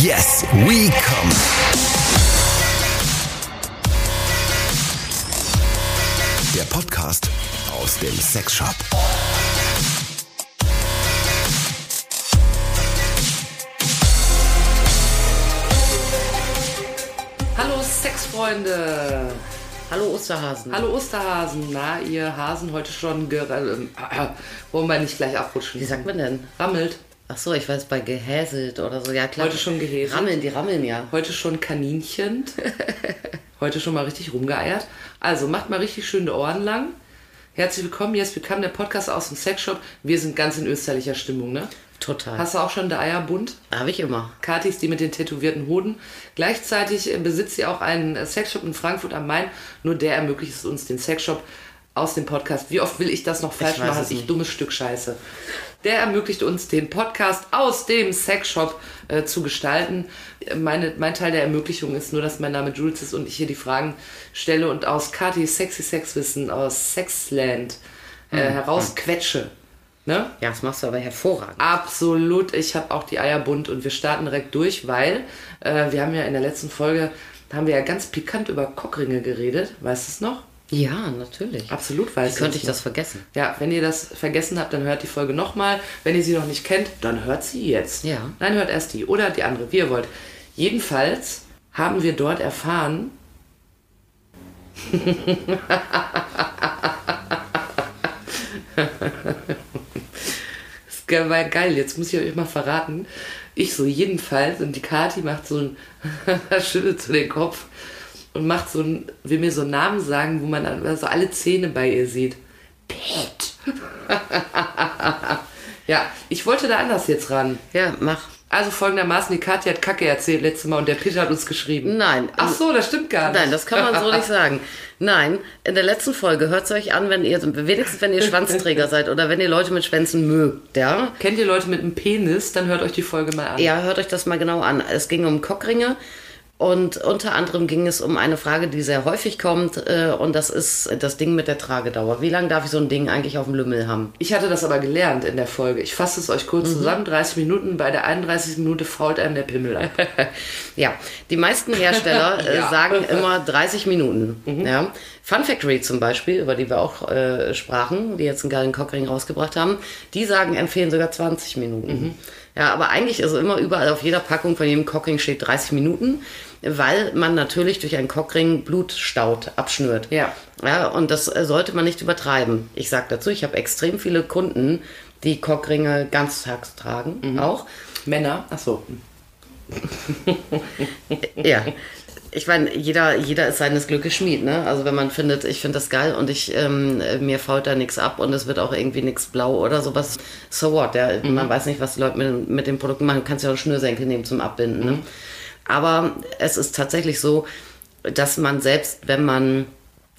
Yes, we come. Der Podcast aus dem Sexshop. Hallo Sexfreunde. Hallo Osterhasen. Hallo Osterhasen. Na, ihr Hasen heute schon ger äh, wollen wir nicht gleich abrutschen. Wie sagt man denn? Rammelt. Ach so, ich weiß bei gehäselt oder so. Ja klar. Heute schon gehäselt. Rammeln, die rammeln ja. Heute schon Kaninchen. heute schon mal richtig rumgeeiert. Also macht mal richtig schöne Ohren lang. Herzlich willkommen. Jetzt yes, bekam der Podcast aus dem Sexshop. Wir sind ganz in österlicher Stimmung, ne? Total. Hast du auch schon der Eierbund? Habe ich immer. Kathi ist die mit den tätowierten Hoden. Gleichzeitig äh, besitzt sie auch einen äh, Sexshop in Frankfurt am Main. Nur der ermöglicht es uns, den Sexshop aus dem Podcast. Wie oft will ich das noch falsch Ich machen? Ich dummes Stück Scheiße. Der ermöglicht uns, den Podcast aus dem Sexshop äh, zu gestalten. Meine, mein Teil der Ermöglichung ist nur, dass mein Name Jules ist und ich hier die Fragen stelle und aus Kathis Sexy Sexwissen, aus Sexland äh, Hm, herausquetsche. Ne? Ja, das machst du aber hervorragend. Absolut. Ich habe auch die Eier bunt und wir starten direkt durch, weil äh, wir haben ja in der letzten Folge, da haben wir ja ganz pikant über Cockringe geredet. Weißt du es noch? Ja, natürlich. Absolut weiß Wie könnte ich das vergessen? Ja, wenn ihr das vergessen habt, dann hört die Folge nochmal. Wenn ihr sie noch nicht kennt, dann hört sie jetzt. Ja. Nein, hört erst die oder die andere, wie ihr wollt. Jedenfalls haben wir dort erfahren, Das war geil, jetzt muss ich euch mal verraten. Ich so jedenfalls und die Kati macht so ein schüttelt so den Kopf und macht so ein, will mir so einen Namen sagen, wo man dann so alle Zähne bei ihr sieht. Pet. ja, ich wollte da anders jetzt ran. Ja, mach. Also folgendermaßen, die Kathi hat Kacke erzählt letztes Mal und der Peter hat uns geschrieben. Nein. Ach so, das stimmt gar nicht. Nein, das kann man so nicht sagen. Nein, in der letzten Folge hört es euch an, wenn ihr, wenigstens wenn ihr Schwanzträger seid oder wenn ihr Leute mit Schwänzen mögt, ja? Kennt ihr Leute mit einem Penis, dann hört euch die Folge mal an. Ja, hört euch das mal genau an. Es ging um Cockringe und unter anderem ging es um eine Frage, die sehr häufig kommt äh, und das ist das Ding mit der Tragedauer. Wie lange darf ich so ein Ding eigentlich auf dem Lümmel haben? Ich hatte das aber gelernt in der Folge. Ich fasse es euch kurz zusammen. 30 Minuten, bei der 31. Minute fault einem der Pimmel ab. ja, die meisten Hersteller äh, Ja. sagen immer 30 Minuten. Ja. Fun Factory zum Beispiel, über die wir auch äh, sprachen, die jetzt einen geilen Cockring rausgebracht haben, die sagen, empfehlen sogar 20 Minuten. Ja, aber eigentlich ist immer überall auf jeder Packung von jedem Cockring steht 30 Minuten, weil man natürlich durch einen Cockring Blut staut, abschnürt. Ja. Ja, und das äh, sollte man nicht übertreiben. Ich sage dazu, ich habe extrem viele Kunden, die Cockringe ganztags tragen, auch. Männer, ach so. Ja. Ich meine, jeder, jeder ist seines Glückes Schmied, ne? Also wenn man findet, ich finde das geil und ich ähm, mir fault da nichts ab und es wird auch irgendwie nichts blau oder sowas, so what? Ja, Man weiß nicht, was die Leute mit, mit den Produkten machen. Du kannst ja auch Schnürsenkel nehmen zum Abbinden. Ne? Aber es ist tatsächlich so, dass man selbst, wenn man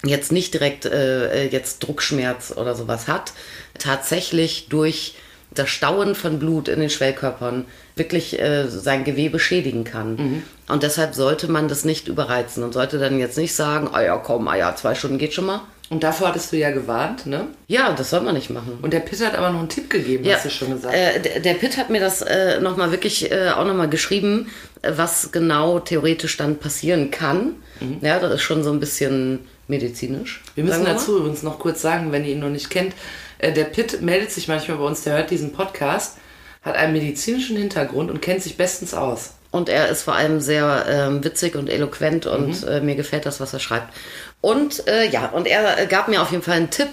jetzt nicht direkt äh, jetzt Druckschmerz oder sowas hat, tatsächlich durch das Stauen von Blut in den Schwellkörpern wirklich äh, sein Gewebe schädigen kann. Und deshalb sollte man das nicht überreizen und sollte dann jetzt nicht sagen, ah ja, komm, ah ja, zwei Stunden geht schon mal. Und davor hattest du ja gewarnt, ne? Ja, das soll man nicht machen. Und der Peter hat aber noch einen Tipp gegeben, hast du schon gesagt. Äh, der, der Pitt hat mir das äh, nochmal wirklich äh, auch nochmal geschrieben, äh, was genau theoretisch dann passieren kann. Ja, das ist schon so ein bisschen medizinisch. Mhm. Wir müssen mal. dazu übrigens noch kurz sagen, wenn ihr ihn noch nicht kennt, äh, der Pitt meldet sich manchmal bei uns, der hört diesen Podcast, hat einen medizinischen Hintergrund und kennt sich bestens aus. Und er ist vor allem sehr ähm, witzig und eloquent und äh, mir gefällt das, was er schreibt. Und äh, ja, und er äh, gab mir auf jeden Fall einen Tipp,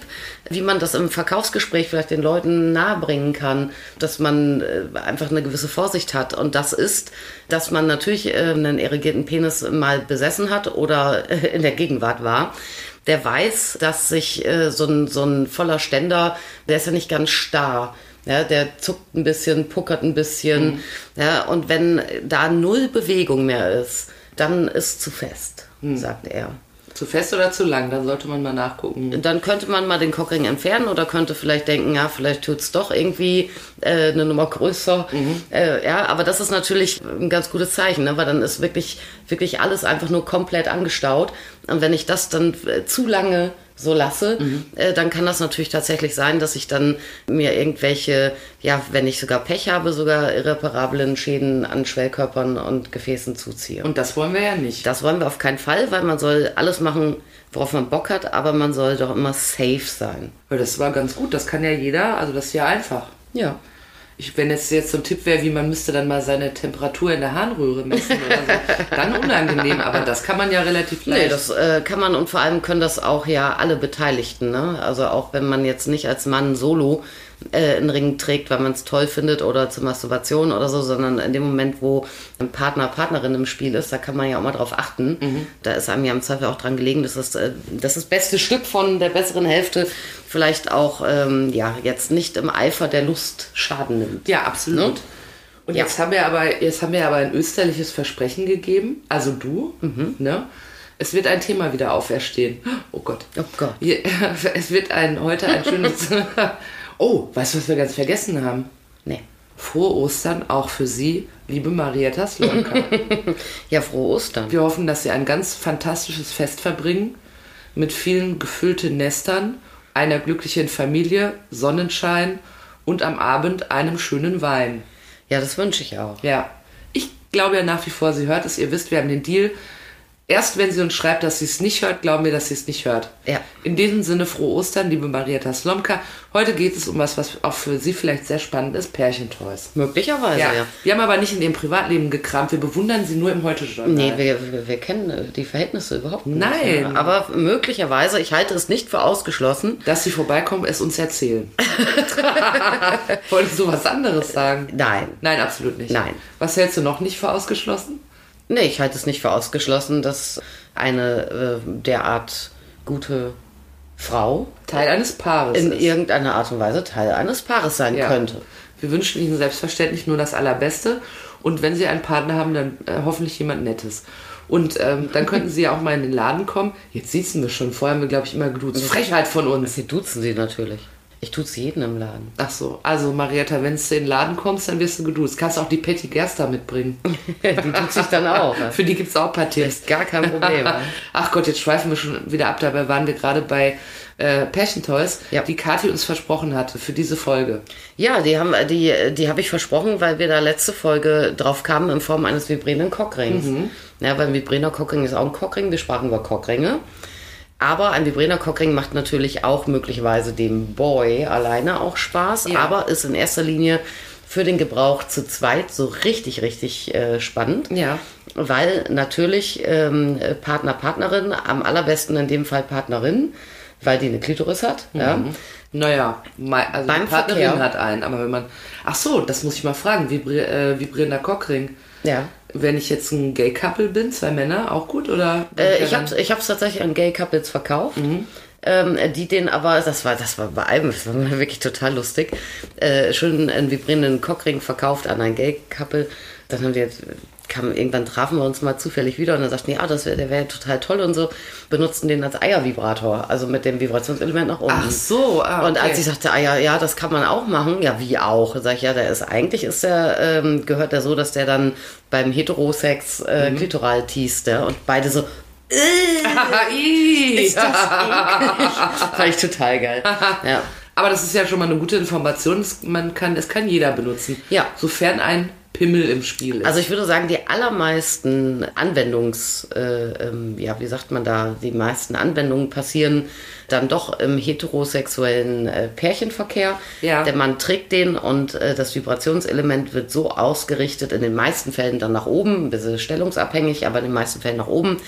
wie man das im Verkaufsgespräch vielleicht den Leuten nahebringen kann, dass man äh, einfach eine gewisse Vorsicht hat. Und das ist, dass man natürlich äh, einen erigierten Penis mal besessen hat oder äh, in der Gegenwart war. Der weiß, dass sich äh, so, ein, so ein voller Ständer, der ist ja nicht ganz starr. Ja, der zuckt ein bisschen, puckert ein bisschen. Ja, und wenn da null Bewegung mehr ist, dann ist zu fest, sagt er. Zu fest oder zu lang? Da sollte man mal nachgucken. Dann könnte man mal den Cockring entfernen oder könnte vielleicht denken, ja, vielleicht tut's doch irgendwie äh, eine Nummer größer. Äh, ja, aber das ist natürlich ein ganz gutes Zeichen, ne? weil dann ist wirklich, wirklich alles einfach nur komplett angestaut. Und wenn ich das dann äh, zu lange so lasse, äh, dann kann das natürlich tatsächlich sein, dass ich dann mir irgendwelche, ja, wenn ich sogar Pech habe, sogar irreparablen Schäden an Schwellkörpern und Gefäßen zuziehe. Und das wollen wir ja nicht. Das wollen wir auf keinen Fall, weil man soll alles machen, worauf man Bock hat, aber man soll doch immer safe sein. Weil das war ganz gut, das kann ja jeder, also das ist ja einfach. Ja. Ich, wenn jetzt, jetzt so ein Tipp wäre, wie man müsste dann mal seine Temperatur in der Harnröhre messen oder so, dann unangenehm, aber das kann man ja relativ leicht. Nee, das äh, kann man und vor allem können das auch ja alle Beteiligten. Ne? Also auch wenn man jetzt nicht als Mann solo äh, einen Ring trägt, weil man es toll findet oder zur Masturbation oder so, sondern in dem Moment, wo ein Partner, Partnerin im Spiel ist, da kann man ja auch mal drauf achten. Da ist einem ja im Zweifel auch dran gelegen, dass das, äh, dass das beste Stück von der besseren Hälfte vielleicht auch ähm, ja, jetzt nicht im Eifer der Lust Schaden nimmt. Ja, absolut. Ne? Und Ja. jetzt haben wir aber jetzt haben wir aber ein österliches Versprechen gegeben, also du, ne? Es wird ein Thema wieder auferstehen. Oh Gott. Oh Gott. Es wird ein heute ein schönes. oh, weißt du, was wir ganz vergessen haben? Nee. Frohe Ostern auch für Sie, liebe Marietta Slonka. Ja, frohe Ostern. Wir hoffen, dass Sie ein ganz fantastisches Fest verbringen mit vielen gefüllten Nestern, einer glücklichen Familie, Sonnenschein und am Abend einem schönen Wein. Ja, das wünsche ich auch. Ja, ich glaube ja nach wie vor, sie hört es. Ihr wisst, wir haben den Deal. Erst wenn sie uns schreibt, dass sie es nicht hört, glauben wir, dass sie es nicht hört. Ja. In diesem Sinne, frohe Ostern, liebe Marietta Slomka. Heute geht es um was, was auch für Sie vielleicht sehr spannend ist, Pärchentoys. Möglicherweise, Ja. ja. Wir haben aber nicht in ihrem Privatleben gekramt. Wir bewundern sie nur im Heute-Journal. Nee, wir, wir, wir kennen äh, die Verhältnisse überhaupt nicht. Nein. Ja. Aber möglicherweise, ich halte es nicht für ausgeschlossen. Dass sie vorbeikommen, es uns erzählen. Wolltest du was anderes sagen? Nein. Nein, absolut nicht. Nein. Was hältst du noch nicht für ausgeschlossen? Nee, ich halte es nicht für ausgeschlossen, dass eine äh, derart gute Frau Teil eines Paares in ist. irgendeiner Art und Weise Teil eines Paares sein Ja. könnte. Wir wünschen Ihnen selbstverständlich nur das Allerbeste. Und wenn Sie einen Partner haben, dann äh, hoffentlich jemand Nettes. Und ähm, dann könnten Sie ja auch mal in den Laden kommen. Jetzt sitzen wir schon. Vorher haben wir, glaube ich, immer geduzt. Frechheit von uns. Sie duzen sie natürlich. Ich tut's jeden im Laden. Ach so. Also, Marietta, wenn du in den Laden kommst, dann wirst du geduzt. Kannst auch die Patty Gerster mitbringen. Die tut sich dann auch. Für die gibt es auch ein paar Tipps. Gar kein Problem. Ach Gott, jetzt schweifen wir schon wieder ab. Dabei waren wir gerade bei äh, Passion Toys, Ja. die Kathi uns versprochen hatte für diese Folge. Ja, die haben die, die habe ich versprochen, weil wir da letzte Folge drauf kamen in Form eines vibrierenden Cockrings. Ja, weil ein vibrierender Cockring ist auch ein Cockring, wir sprachen über Cockringe. Aber ein vibrierender Cockring macht natürlich auch möglicherweise dem Boy alleine auch Spaß, Ja. aber ist in erster Linie für den Gebrauch zu zweit so richtig, richtig äh, spannend. Ja. Weil natürlich ähm, Partner, Partnerin, am allerbesten in dem Fall Partnerin, weil die eine Klitoris hat. Ja. Naja, mei- also Beim Partnerin Verkehr. hat einen, aber wenn man. Ach so, das muss ich mal fragen. Vibri äh, vibrierender Cockring. ja. Wenn ich jetzt ein Gay-Couple bin, zwei Männer, auch gut? Oder? Äh, ich habe ich hab's tatsächlich an Gay Couples verkauft. Ähm, die den aber, das war, das war bei einem, das war wirklich total lustig, äh, schön einen vibrierenden Cockring verkauft an ein Gay Couple. Dann haben wir, kam, irgendwann trafen wir uns mal zufällig wieder und dann sagten die, ah, das wär, der wäre total toll und so, benutzten den als Eiervibrator, also mit dem Vibrationselement nach unten. Ach so, ah, Und okay. als ich sagte, ah ja, ja, das kann man auch machen, ja, wie auch? Sag ich, ja, der ist eigentlich ist der, ähm, gehört der so, dass der dann beim Heterosex äh, Mhm. klitoral teast, ja, und beide so, Ih. ist das. Fand ich total geil. Ja. Aber das ist ja schon mal eine gute Information. Man kann, es kann jeder benutzen. Ja. Sofern ein Pimmel im Spiel ist. Also ich würde sagen, die allermeisten Anwendungs, äh, ähm, ja, wie sagt man da, die meisten Anwendungen passieren dann doch im heterosexuellen äh, Pärchenverkehr. Ja. Der Mann trägt den und äh, das Vibrationselement wird so ausgerichtet, in den meisten Fällen dann nach oben, ein bisschen stellungsabhängig, aber in den meisten Fällen nach oben,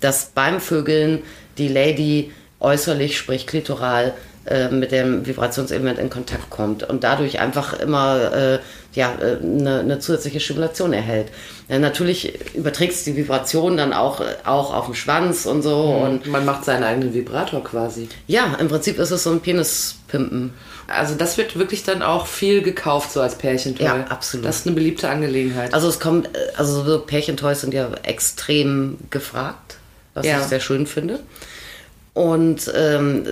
dass beim Vögeln die Lady äußerlich, sprich klitoral, äh, mit dem Vibrationselement in Kontakt kommt und dadurch einfach immer äh, ja, äh, eine, eine zusätzliche Stimulation erhält. Äh, natürlich überträgst du die Vibration dann auch, auch auf den Schwanz und so. Und man macht seinen eigenen Vibrator quasi. ja, im Prinzip ist es so ein Penispimpen. Also das wird wirklich dann auch viel gekauft, so als Pärchentoy. Ja, absolut. Das ist eine beliebte Angelegenheit. Also es kommt, äh, also so Pärchentoys sind ja extrem gefragt, was Ja. ich sehr schön finde. Und ähm,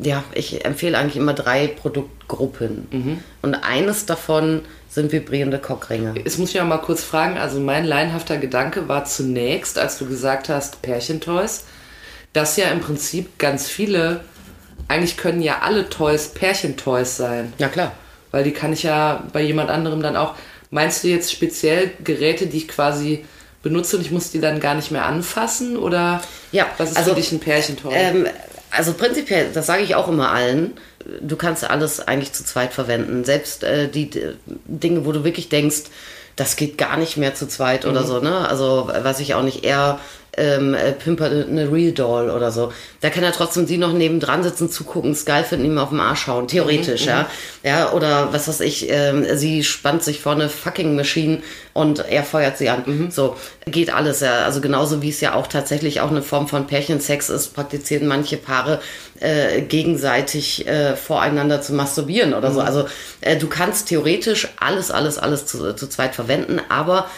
ja, ich empfehle eigentlich immer drei Produktgruppen. Mhm. Und eines davon sind vibrierende Cockringe. Jetzt muss ich auch mal kurz fragen, also mein laienhafter Gedanke war zunächst, als du gesagt hast, Pärchentoys, dass ja im Prinzip ganz viele, eigentlich können ja alle Toys Pärchentoys sein. Ja, klar. Weil die kann ich ja bei jemand anderem dann auch. Meinst du jetzt speziell Geräte, die ich quasi benutze und ich muss die dann gar nicht mehr anfassen? Oder Ja, was ist also, für dich ein Pärchentoy? Ähm, also prinzipiell, das sage ich auch immer allen, du kannst alles eigentlich zu zweit verwenden. Selbst äh, die Dinge, wo du wirklich denkst, das geht gar nicht mehr zu zweit oder so, ne? Also, äh, weiß ich auch nicht, eher ähm, äh, pimpert eine Real Doll oder so. Da kann er trotzdem sie noch nebendran sitzen, zugucken, es geil finden, ihm auf den Arsch hauen. Theoretisch, ja. Ja, oder was weiß ich, ähm, sie spannt sich vor eine fucking Machine und er feuert sie an. So, geht alles, ja. Also genauso wie es ja auch tatsächlich auch eine Form von Pärchensex ist, praktizieren manche Paare äh, gegenseitig äh, voreinander zu masturbieren oder so. Also äh, du kannst theoretisch alles, alles, alles zu, zu zweit verwenden, aber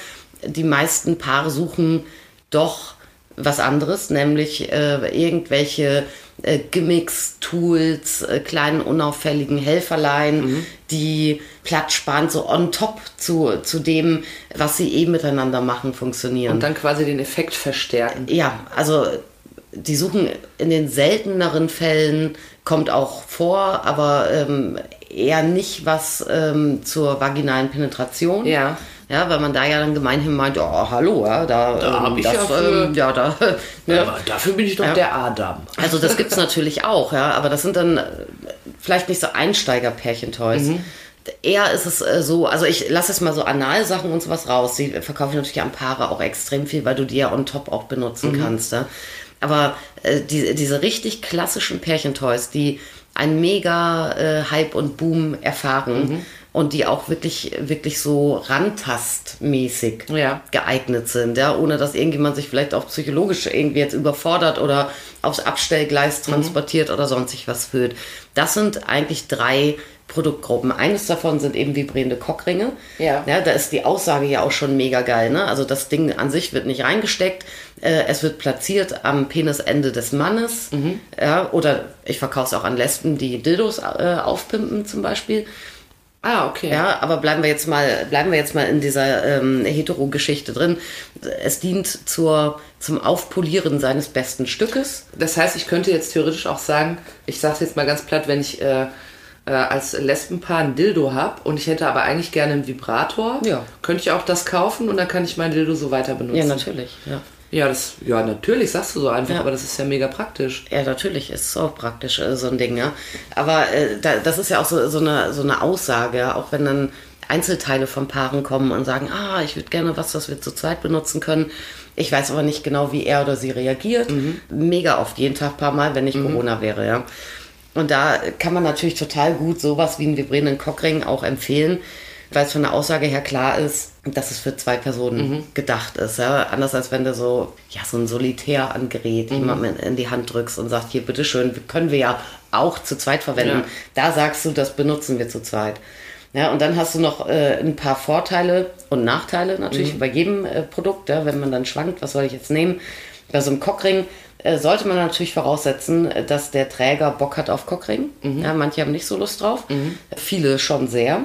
die meisten Paare suchen doch was anderes, nämlich äh, irgendwelche äh, Gimmicks, Tools, äh, kleinen unauffälligen Helferlein, die platzsparend so on top zu, zu dem, was sie eh miteinander machen, funktionieren. und dann quasi den Effekt verstärken. Ja, also die suchen in den selteneren Fällen, kommt auch vor, aber ähm, eher nicht was ähm, zur vaginalen Penetration. Ja. Ja, weil man da ja dann gemeinhin meint, oh, hallo, ja, da, Da ähm, ich das, ja für- ähm, ja, da, ne? Aber dafür bin ich doch Ja. der Adam. Also das gibt's natürlich auch, ja, aber das sind dann äh, vielleicht nicht so Einsteiger-Pärchentoys. Eher ist es äh, so, also ich lasse es mal so Analsachen und sowas raus. Die verkaufen natürlich am Paare auch extrem viel, weil du die ja on top auch benutzen kannst. Ja? Aber äh, die, diese richtig klassischen Pärchentoys, die einen mega äh, Hype und Boom erfahren und die auch wirklich, wirklich so rantastmäßig Ja. geeignet sind, ja, ohne dass irgendjemand sich vielleicht auch psychologisch irgendwie jetzt überfordert oder aufs Abstellgleis Mhm. transportiert oder sonstig was fühlt. Das sind eigentlich drei Produktgruppen. Eines davon sind eben vibrierende Cockringe. Ja. ja. Da ist die Aussage ja auch schon mega geil. Ne? Also das Ding an sich wird nicht reingesteckt. Äh, es wird platziert am Penisende des Mannes. Mhm. Ja, oder ich verkaufe es auch an Lesben, die Dildos äh, aufpimpen zum Beispiel. Ah, okay. Ja, aber bleiben wir jetzt mal, bleiben wir jetzt mal in dieser ähm, Hetero-Geschichte drin. Es dient zur, zum Aufpolieren seines besten Stückes. Das heißt, ich könnte jetzt theoretisch auch sagen, ich sage jetzt mal ganz platt, wenn ich äh, äh, als Lesbenpaar ein Dildo habe und ich hätte aber eigentlich gerne einen Vibrator, Ja. könnte ich auch das kaufen und dann kann ich mein Dildo so weiter benutzen. Ja, natürlich. Ja. Ja, das, ja, natürlich sagst du so einfach, Ja. aber das ist ja mega praktisch. Ja, natürlich ist es auch praktisch äh, so ein Ding, ja. Aber äh, da, das ist ja auch so, so, eine, so eine Aussage, auch wenn dann Einzelteile von Paaren kommen und sagen, ah, ich würde gerne was, was wir zu zweit benutzen können. Ich weiß aber nicht genau, wie er oder sie reagiert. Mega oft, jeden Tag paar Mal, wenn nicht Corona wäre, ja. Und da kann man natürlich total gut sowas wie einen vibrierenden Cockring auch empfehlen, weil es von der Aussage her klar ist, dass es für zwei Personen gedacht ist. Ja? Anders als wenn du so, ja, so ein Solitär an Gerät jemandem in, die Hand drückst und sagst, hier, bitteschön, können wir ja auch zu zweit verwenden. Ja. Da sagst du, das benutzen wir zu zweit. Ja, und dann hast du noch äh, ein paar Vorteile und Nachteile natürlich bei jedem äh, Produkt, ja, wenn man dann schwankt, was soll ich jetzt nehmen. Bei so einem Cockring äh, sollte man natürlich voraussetzen, äh, dass der Träger Bock hat auf Cockring. Ja, manche haben nicht so Lust drauf, viele schon sehr.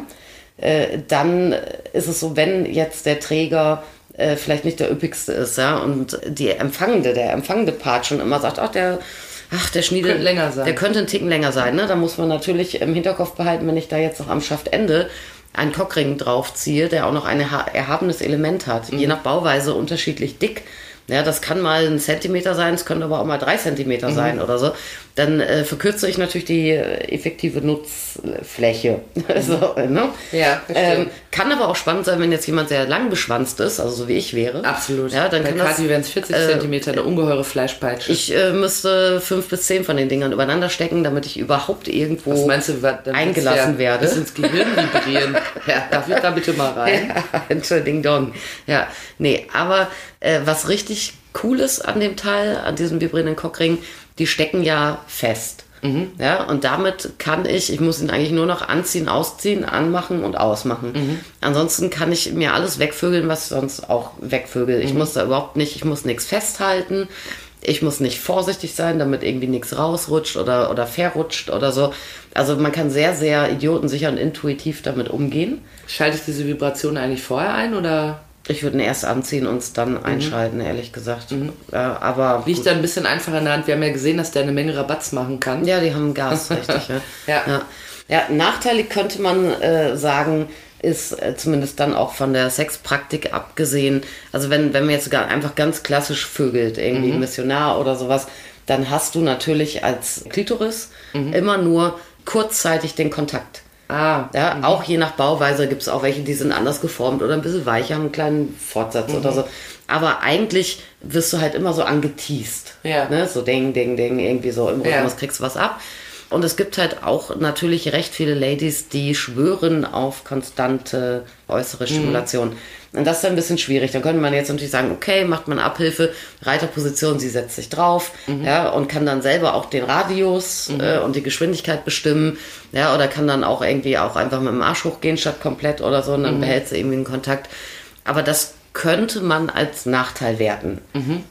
Äh, dann ist es so, wenn jetzt der Träger äh, vielleicht nicht der üppigste ist, ja, und die empfangende, der empfangende Part schon immer sagt, ach, der, ach, der Schniedel, Könnte länger sein. der könnte ein Ticken länger sein, ne? Da muss man natürlich im Hinterkopf behalten, wenn ich da jetzt noch am Schaftende einen Cockring draufziehe, der auch noch ein erha- erhabenes Element hat, je nach Bauweise unterschiedlich dick. Ja, das kann mal ein Zentimeter sein, es können aber auch mal drei Zentimeter sein oder so. Dann äh, verkürze ich natürlich die äh, effektive Nutzfläche. so, ne? Ja, ähm, Kann aber auch spannend sein, wenn jetzt jemand sehr lang beschwanzt ist, also so wie ich wäre. Absolut. Ja, dann Bei kann das, Kathi wären es 40 äh, Zentimeter, eine ungeheure Fleischpeitsche. ich äh, müsste fünf bis zehn von den Dingern übereinander stecken, damit ich überhaupt irgendwo Was meinst du, wa- dann eingelassen ja werde. Bis ins Gehirn vibrieren. ja, darf ich da bitte mal rein? Entschuldigung, Dong. Ja, nee, aber äh, was richtig cool ist an dem Teil, an diesem vibrierenden Cockring, die stecken ja fest. Ja, und damit kann ich, ich muss ihn eigentlich nur noch anziehen, ausziehen, anmachen und ausmachen. Ansonsten kann ich mir alles wegvögeln, was ich sonst auch wegvögel. Ich muss da überhaupt nicht, ich muss nichts festhalten. Ich muss nicht vorsichtig sein, damit irgendwie nichts rausrutscht oder, oder verrutscht oder so. Also man kann sehr, sehr idiotensicher und intuitiv damit umgehen. Schalte ich diese Vibration eigentlich vorher ein oder? Ich würde ihn erst anziehen und es dann einschalten, ehrlich gesagt. Ja, aber Liegt gut. da ein bisschen einfacher in der Hand. Wir haben ja gesehen, dass der eine Menge Rabatz machen kann. ja, die haben Gas, richtig. Ja. Ja. Ja. ja, nachteilig könnte man äh, sagen, ist äh, zumindest dann auch von der Sexpraktik abgesehen. Also wenn, wenn man jetzt sogar einfach ganz klassisch vögelt, irgendwie Mhm. Missionar oder sowas, dann hast du natürlich als Klitoris immer nur kurzzeitig den Kontakt. Ah, Ja, auch je nach Bauweise gibt es auch welche, die sind anders geformt oder ein bisschen weicher, haben einen kleinen Fortsatz oder so. Aber eigentlich wirst du halt immer so angeteased. Ja. Ne? So ding, ding, ding, irgendwie so im Rhythmus Ja. kriegst du was ab. Und es gibt halt auch natürlich recht viele Ladies, die schwören auf konstante äußere Stimulation. Und das ist ein bisschen schwierig. Dann könnte man jetzt natürlich sagen, okay, macht man Abhilfe, Reiterposition, sie setzt sich drauf, ja, und kann dann selber auch den Radius äh, und die Geschwindigkeit bestimmen, ja, oder kann dann auch irgendwie auch einfach mit dem Arsch hochgehen statt komplett oder so und dann behält sie irgendwie einen Kontakt. Aber das könnte man als Nachteil werten.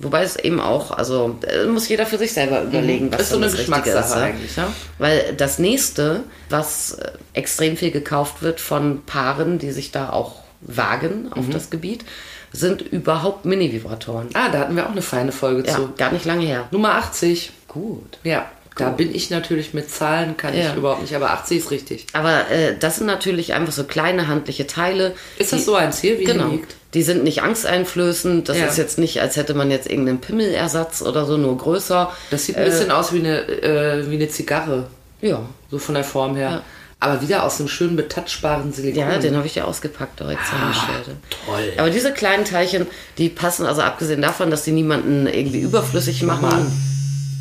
Wobei es eben auch, also äh, muss jeder für sich selber überlegen, was ist so eine Geschmackssache ja. eigentlich, ja? Weil das nächste, was äh, extrem viel gekauft wird von Paaren, die sich da auch wagen Mhm. auf das Gebiet, sind überhaupt Mini-Vibratoren. Ah, da hatten wir auch eine feine Folge Ja, zu. gar nicht lange her. Nummer 80. Gut. Ja, da bin ich natürlich mit Zahlen, kann Ja. ich überhaupt nicht, aber 80 ist richtig. Aber äh, das sind natürlich einfach so kleine handliche Teile. Ist das die- so eins hier, wie Genau. liegt? Die sind nicht angsteinflößend. Das Ja. ist jetzt nicht, als hätte man jetzt irgendeinen Pimmelersatz oder so, nur größer. Das sieht ein bisschen aus wie eine, äh, wie eine Zigarre, Ja. so von der Form her. Ja. Aber wieder aus einem schönen betatschbaren Silikon. Ja, den habe ich ja ausgepackt direkt zur Beschwerde. toll. Aber diese kleinen Teilchen, die passen also abgesehen davon, dass die niemanden irgendwie überflüssig machen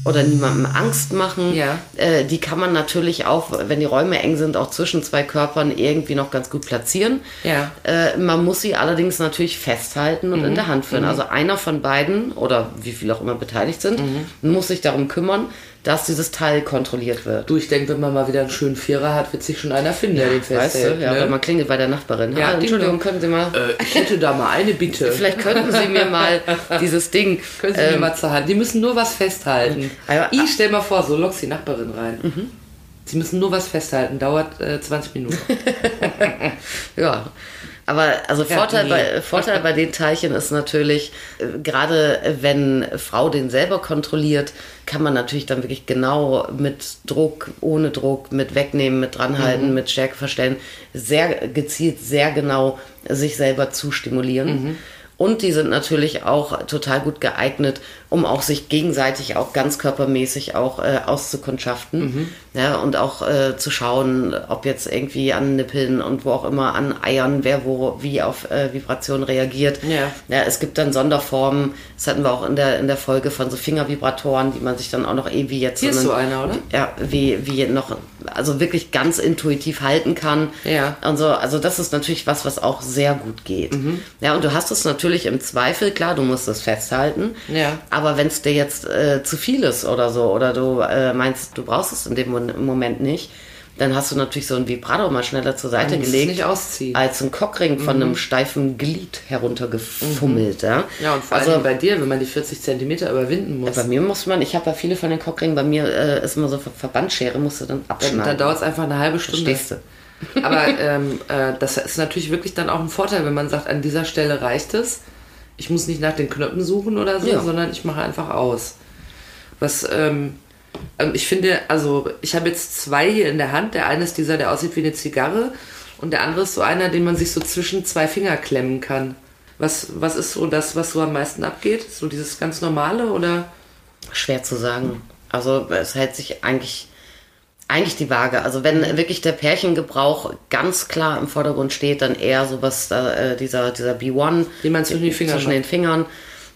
oder niemandem Angst machen, Ja. äh, die kann man natürlich auch, wenn die Räume eng sind, auch zwischen zwei Körpern irgendwie noch ganz gut platzieren. Ja. Äh, man muss sie allerdings natürlich festhalten und Mhm. in der Hand führen. Also einer von beiden oder wie viele auch immer beteiligt sind, Mhm. muss sich darum kümmern, dass dieses Teil kontrolliert wird. Du, ich denke, wenn man mal wieder einen schönen Vierer hat, wird sich schon einer finden, der den Weißt du, festhält. ja, ne? oder man klingelt bei der Nachbarin. Ja, ah, Entschuldigung, können Sie mal äh, ich hätte da mal eine Bitte. Vielleicht könnten Sie mir mal dieses Ding. Können Sie mir ähm, mal zur Hand. Die müssen nur was festhalten. Aber- ich stell mal vor, so lockst die Nachbarin rein. Sie müssen nur was festhalten, dauert äh, 20 Minuten. ja. Aber also Ja, Vorteil, nee. bei, Vorteil bei den Teilchen ist natürlich, äh, gerade wenn Frau den selber kontrolliert, kann man natürlich dann wirklich genau mit Druck, ohne Druck, mit wegnehmen, mit dranhalten, Mhm. mit Stärke verstellen, sehr gezielt, sehr genau sich selber zu stimulieren. Mhm. Und die sind natürlich auch total gut geeignet, um auch sich gegenseitig auch ganz körpermäßig auch äh, auszukundschaften. Mhm. Ja, und auch äh, zu schauen, ob jetzt irgendwie an Nippeln und wo auch immer an Eiern, wer wo wie auf äh, Vibrationen reagiert. Ja. ja. Es gibt dann Sonderformen, das hatten wir auch in der, in der Folge von so Fingervibratoren, die man sich dann auch noch irgendwie jetzt Hier ist einen- so einer, oder? ja, wie, wie noch, also wirklich ganz intuitiv halten kann. Ja. Und so, also das ist natürlich was, was auch sehr gut geht. Mhm. Ja, und du hast es natürlich im Zweifel, klar, du musst es festhalten. Ja. Aber wenn es dir jetzt äh, zu viel ist oder so, oder du äh, meinst, du brauchst es in dem Moment nicht, dann hast du natürlich so ein Vibrator mal schneller zur Seite gelegt. Als ein Cockring von einem steifen Glied heruntergefummelt. Ja, Mhm. Ja, und vor also, allem bei dir, wenn man die 40 Zentimeter überwinden muss, bei mir muss man, ich habe ja viele von den Cockringen, bei mir äh, ist immer so Ver- Verbandschere, musst du dann abschneiden. dann dauert es einfach eine halbe Stunde. Verstehst du? Aber ähm, äh, das ist natürlich wirklich dann auch ein Vorteil, wenn man sagt, an dieser Stelle reicht es. Ich muss nicht nach den Knöpfen suchen oder so, Ja. sondern ich mache einfach aus. Was ähm, ähm, ich finde, also ich habe jetzt zwei hier in der Hand. Der eine ist dieser, der aussieht wie eine Zigarre. Und der andere ist so einer, den man sich so zwischen zwei Finger klemmen kann. Was, was ist so das, was so am meisten abgeht? So dieses ganz normale oder? Schwer zu sagen. Also es hält sich eigentlich, eigentlich die Waage. Also wenn wirklich der Pärchengebrauch ganz klar im Vordergrund steht, dann eher sowas, äh, dieser, dieser B1. Den man zwischen die Finger Zwischen macht. den Fingern.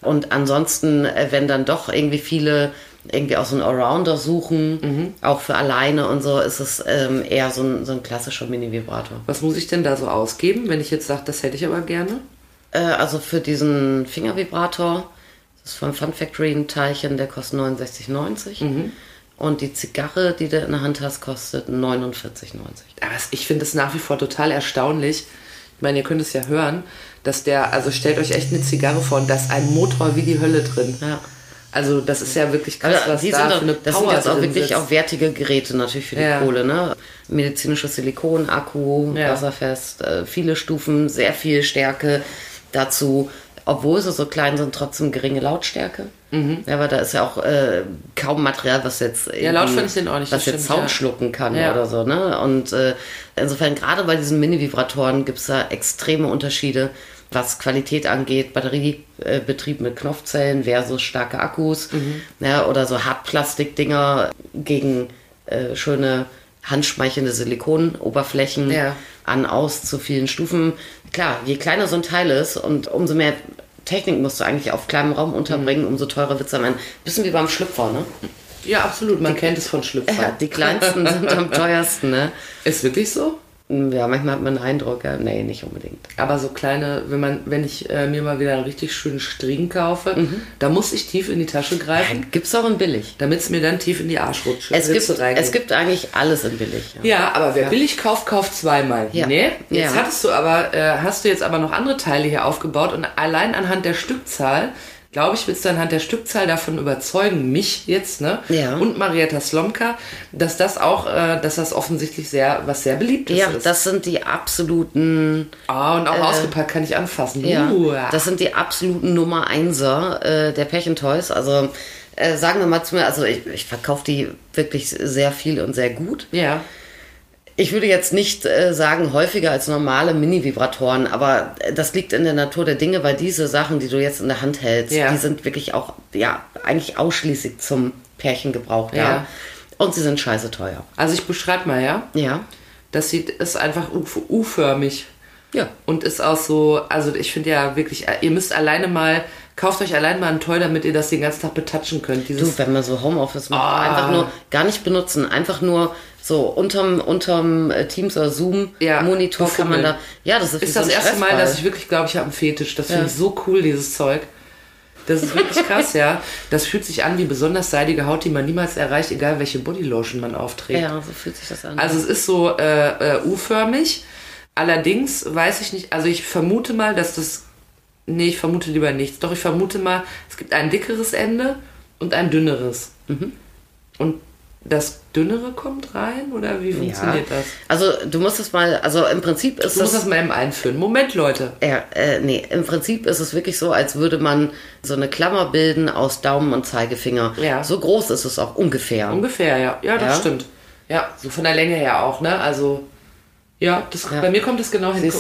Und ansonsten, äh, wenn dann doch irgendwie viele irgendwie auch so einen Allrounder suchen, Mhm. auch für alleine und so, ist es ähm, eher so ein, so ein klassischer Mini-Vibrator. Was muss ich denn da so ausgeben, wenn ich jetzt sage, das hätte ich aber gerne? Äh, also für diesen Fingervibrator, das ist von Fun Factory ein Teilchen, der kostet 69,90. Mhm. Und die Zigarre, die du in der Hand hast, kostet 49,90. Aber es- ich finde es nach wie vor total erstaunlich. Ich meine, ihr könnt es ja hören, dass der, also stellt euch echt eine Zigarre vor und da ist ein Motor wie die Hölle drin. Ja. Also das ist ja wirklich krass, Also, was die da sind für auch, eine das sind Power jetzt auch wirklich sitzt. auch wertige Geräte natürlich für die Ja. Kohle. Ne? Medizinisches Silikon, Akku, Ja. wasserfest, äh, viele Stufen, sehr viel Stärke. Dazu, obwohl sie so klein sind, trotzdem geringe Lautstärke. Ja, aber da ist ja auch äh, kaum Material, was jetzt Mhm. Ja, laut ich den auch nicht, was jetzt Sound ja. schlucken kann Ja. oder so. Ne? Und äh, insofern gerade bei diesen Mini-Vibratoren gibt es da extreme Unterschiede, was Qualität angeht, Batteriebetrieb mit Knopfzellen versus starke Akkus Mhm. ja, oder so Hartplastikdinger gegen äh, schöne handschmeichelnde Silikonoberflächen Ja. an, aus zu vielen Stufen. Klar, je kleiner so ein Teil ist und umso mehr Technik musst du eigentlich auf kleinem Raum unterbringen, Mhm. umso teurer wird es am Ende. Bisschen wie beim Schlüpfer, ne? Ja, absolut. Man kennt es von Schlüpfer. Ja, die kleinsten sind am teuersten, ne? Ist wirklich so? Ja, manchmal hat man den Eindruck, ja, nee, nicht unbedingt. Aber so kleine, wenn man, wenn ich äh, mir mal wieder einen richtig schönen String kaufe, Mhm. da muss ich tief in die Tasche greifen, Gibt's auch in billig. damit es mir dann tief in die Arschrutsche Es gibt, reingeht. es gibt eigentlich alles in billig. Ja. Ja, aber wer billig kauft, kauft zweimal. Ja. Nee? Jetzt Ja. hattest du aber, äh, hast du jetzt aber noch andere Teile hier aufgebaut und allein anhand der Stückzahl, glaube ich, willst du anhand der Stückzahl davon überzeugen, mich jetzt, ne? Ja. Und Marietta Slomka, dass das auch, äh, dass das offensichtlich sehr, was sehr beliebtes Ja, ist. das sind die absoluten, Ah, und auch ausgepackt kann ich anfassen. ja, Uh, das sind die absoluten Nummer Einser äh, der Pärchen Toys. Also äh, sagen wir mal zu mir, also ich, ich verkaufe die wirklich sehr viel und sehr gut. ja. Ich würde jetzt nicht äh, sagen häufiger als normale Mini-Vibratoren, aber äh, das liegt in der Natur der Dinge, weil diese Sachen, die du jetzt in der Hand hältst, Ja. die sind wirklich auch, ja, eigentlich ausschließlich zum Pärchengebrauch da. Ja. Und sie sind scheiße teuer. Also ich beschreibe mal, ja. Ja. Das sieht, ist einfach U-förmig. Ja. Und ist auch so, also ich finde ja wirklich, ihr müsst alleine mal, kauft euch allein mal ein Toy, damit ihr das den ganzen Tag betatschen könnt. Dieses, Du, wenn man so Homeoffice macht, Ah. einfach nur gar nicht benutzen, einfach nur so unterm, unterm äh, Teams oder Zoom Ja, Monitor kann man da. Ja, das ist, ist so das erste Mal, dass ich wirklich glaube, ich habe einen Fetisch. Das finde Ja. ich so cool, dieses Zeug. Das ist wirklich krass, ja. Das fühlt sich an wie besonders seidige Haut, die man niemals erreicht, egal welche Bodylotion man aufträgt. Ja, so fühlt sich das an. Also es ist so äh, äh, U-förmig. Allerdings weiß ich nicht, also ich vermute mal, dass das. Nee, ich vermute lieber nichts. Doch ich vermute mal, es gibt ein dickeres Ende und ein dünneres. Mhm. Und das dünnere kommt rein oder wie ja. funktioniert das? Also du musst es mal, also im Prinzip ist Du musst das. das mal eben einführen. Moment, Leute. Ja, äh, nee, im Prinzip ist es wirklich so, als würde man so eine Klammer bilden aus Daumen und Zeigefinger. Ja. So groß ist es auch ungefähr. Ungefähr, ja. Ja, das Ja. stimmt. Ja, so von der Länge her auch, ne? Also, ja, das, Ja. bei mir kommt es genau hin.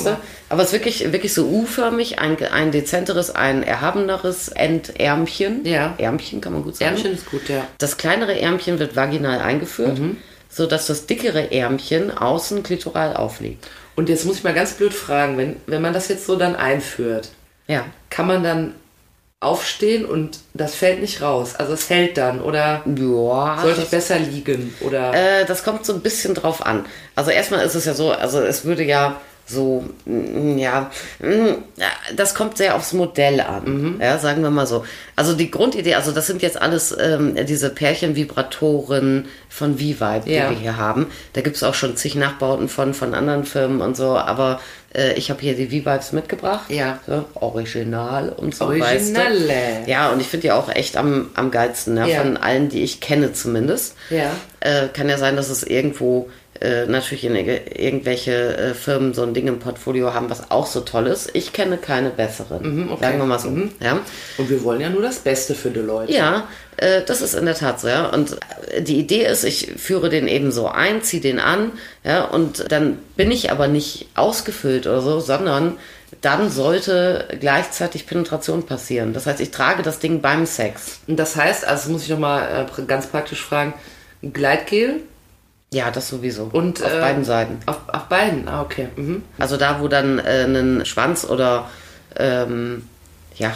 Aber es ist wirklich, wirklich so U-förmig, ein, ein dezenteres, ein erhabeneres Endärmchen. Ja. Ärmchen kann man gut sagen. Ärmchen ist gut, ja. Das kleinere Ärmchen wird vaginal eingeführt, Mhm. sodass das dickere Ärmchen außen klitoral aufliegt. Und jetzt muss ich mal ganz blöd fragen, wenn, wenn man das jetzt so dann einführt, Ja. kann man dann aufstehen und das fällt nicht raus. Also es hält dann oder Ja, sollte ich besser liegen oder äh, das kommt so ein bisschen drauf an. Also erstmal ist es ja so, also es würde ja so, mm, ja, mm, ja, das kommt sehr aufs Modell an, Mhm. ja, sagen wir mal so. Also die Grundidee, also das sind jetzt alles ähm, diese Pärchenvibratoren von V-Vibe, die Ja. wir hier haben. Da gibt es auch schon zig Nachbauten von, von anderen Firmen und so, aber äh, ich habe hier die V-Vibes mitgebracht. Ja. So, original und so. Originale. Weißt du? Ja, und ich finde die auch echt am, am geilsten, ne? Ja. von allen, die ich kenne zumindest. Ja. Äh, kann ja sein, dass es irgendwo äh, natürlich in irg- irgendwelche äh, Firmen so ein Ding im Portfolio haben, was auch so toll ist. Ich kenne keine besseren. Mhm, okay. Sagen wir mal so. Ja, und wir wollen ja nur das Beste für die Leute. ja äh, das ist in der Tat so. Ja. Und äh, die Idee ist, ich führe den eben so ein, ziehe den an, ja, und dann bin ich aber nicht ausgefüllt oder so, sondern dann sollte gleichzeitig Penetration passieren. Das heißt, ich trage das Ding beim Sex. Und das heißt, also das muss ich noch mal äh, ganz praktisch fragen, Gleitgel Ja, das sowieso. und auf äh, beiden Seiten. Auf, auf beiden. Ah, okay. Mhm. Also da, wo dann äh, ein Schwanz oder ähm, ja,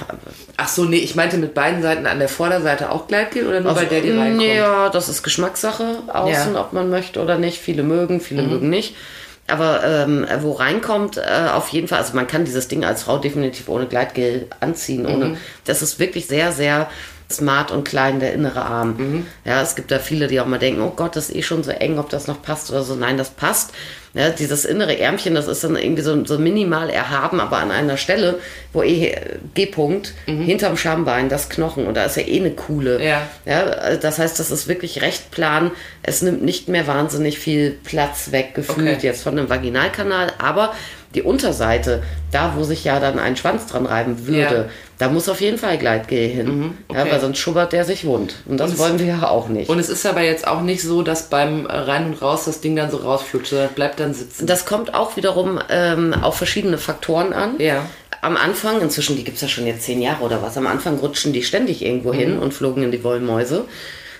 Ach so, nee, ich meinte mit beiden Seiten an der Vorderseite auch Gleitgel oder nur bei der die reinkommt? Ja, das ist Geschmackssache außen, Ja. ob man möchte oder nicht. Viele mögen, viele mögen nicht. Aber ähm, wo reinkommt, äh, auf jeden Fall, also man kann dieses Ding als Frau definitiv ohne Gleitgel anziehen. Ohne, das ist wirklich sehr, sehr smart und klein, der innere Arm. Ja, es gibt da viele, die auch mal denken, oh Gott, das ist eh schon so eng, ob das noch passt oder so. Nein, das passt. Ja, dieses innere Ärmchen, das ist dann irgendwie so, so minimal erhaben, aber an einer Stelle, wo eh G-Punkt, hinterm Schambein, das Knochen, und da ist ja eh eine Kuhle. Ja. Ja, das heißt, das ist wirklich recht plan. Es nimmt nicht mehr wahnsinnig viel Platz weg, gefühlt Okay. jetzt von dem Vaginalkanal, aber die Unterseite, da wo sich ja dann ein Schwanz dran reiben würde, Ja. da muss auf jeden Fall Gleitgel hin. Ja, okay. weil sonst schubbert der sich wund. Und das Und wollen wir ja auch nicht. Und es ist aber jetzt auch nicht so, dass beim äh, Rein und Raus das Ding dann so rausflutscht, sondern bleibt dann sitzen. Das kommt auch wiederum ähm, auf verschiedene Faktoren an. Ja. Am Anfang, inzwischen, die gibt es ja schon jetzt zehn Jahre oder was, am Anfang rutschen die ständig irgendwo hin Mhm. und flogen in die Wollmäuse.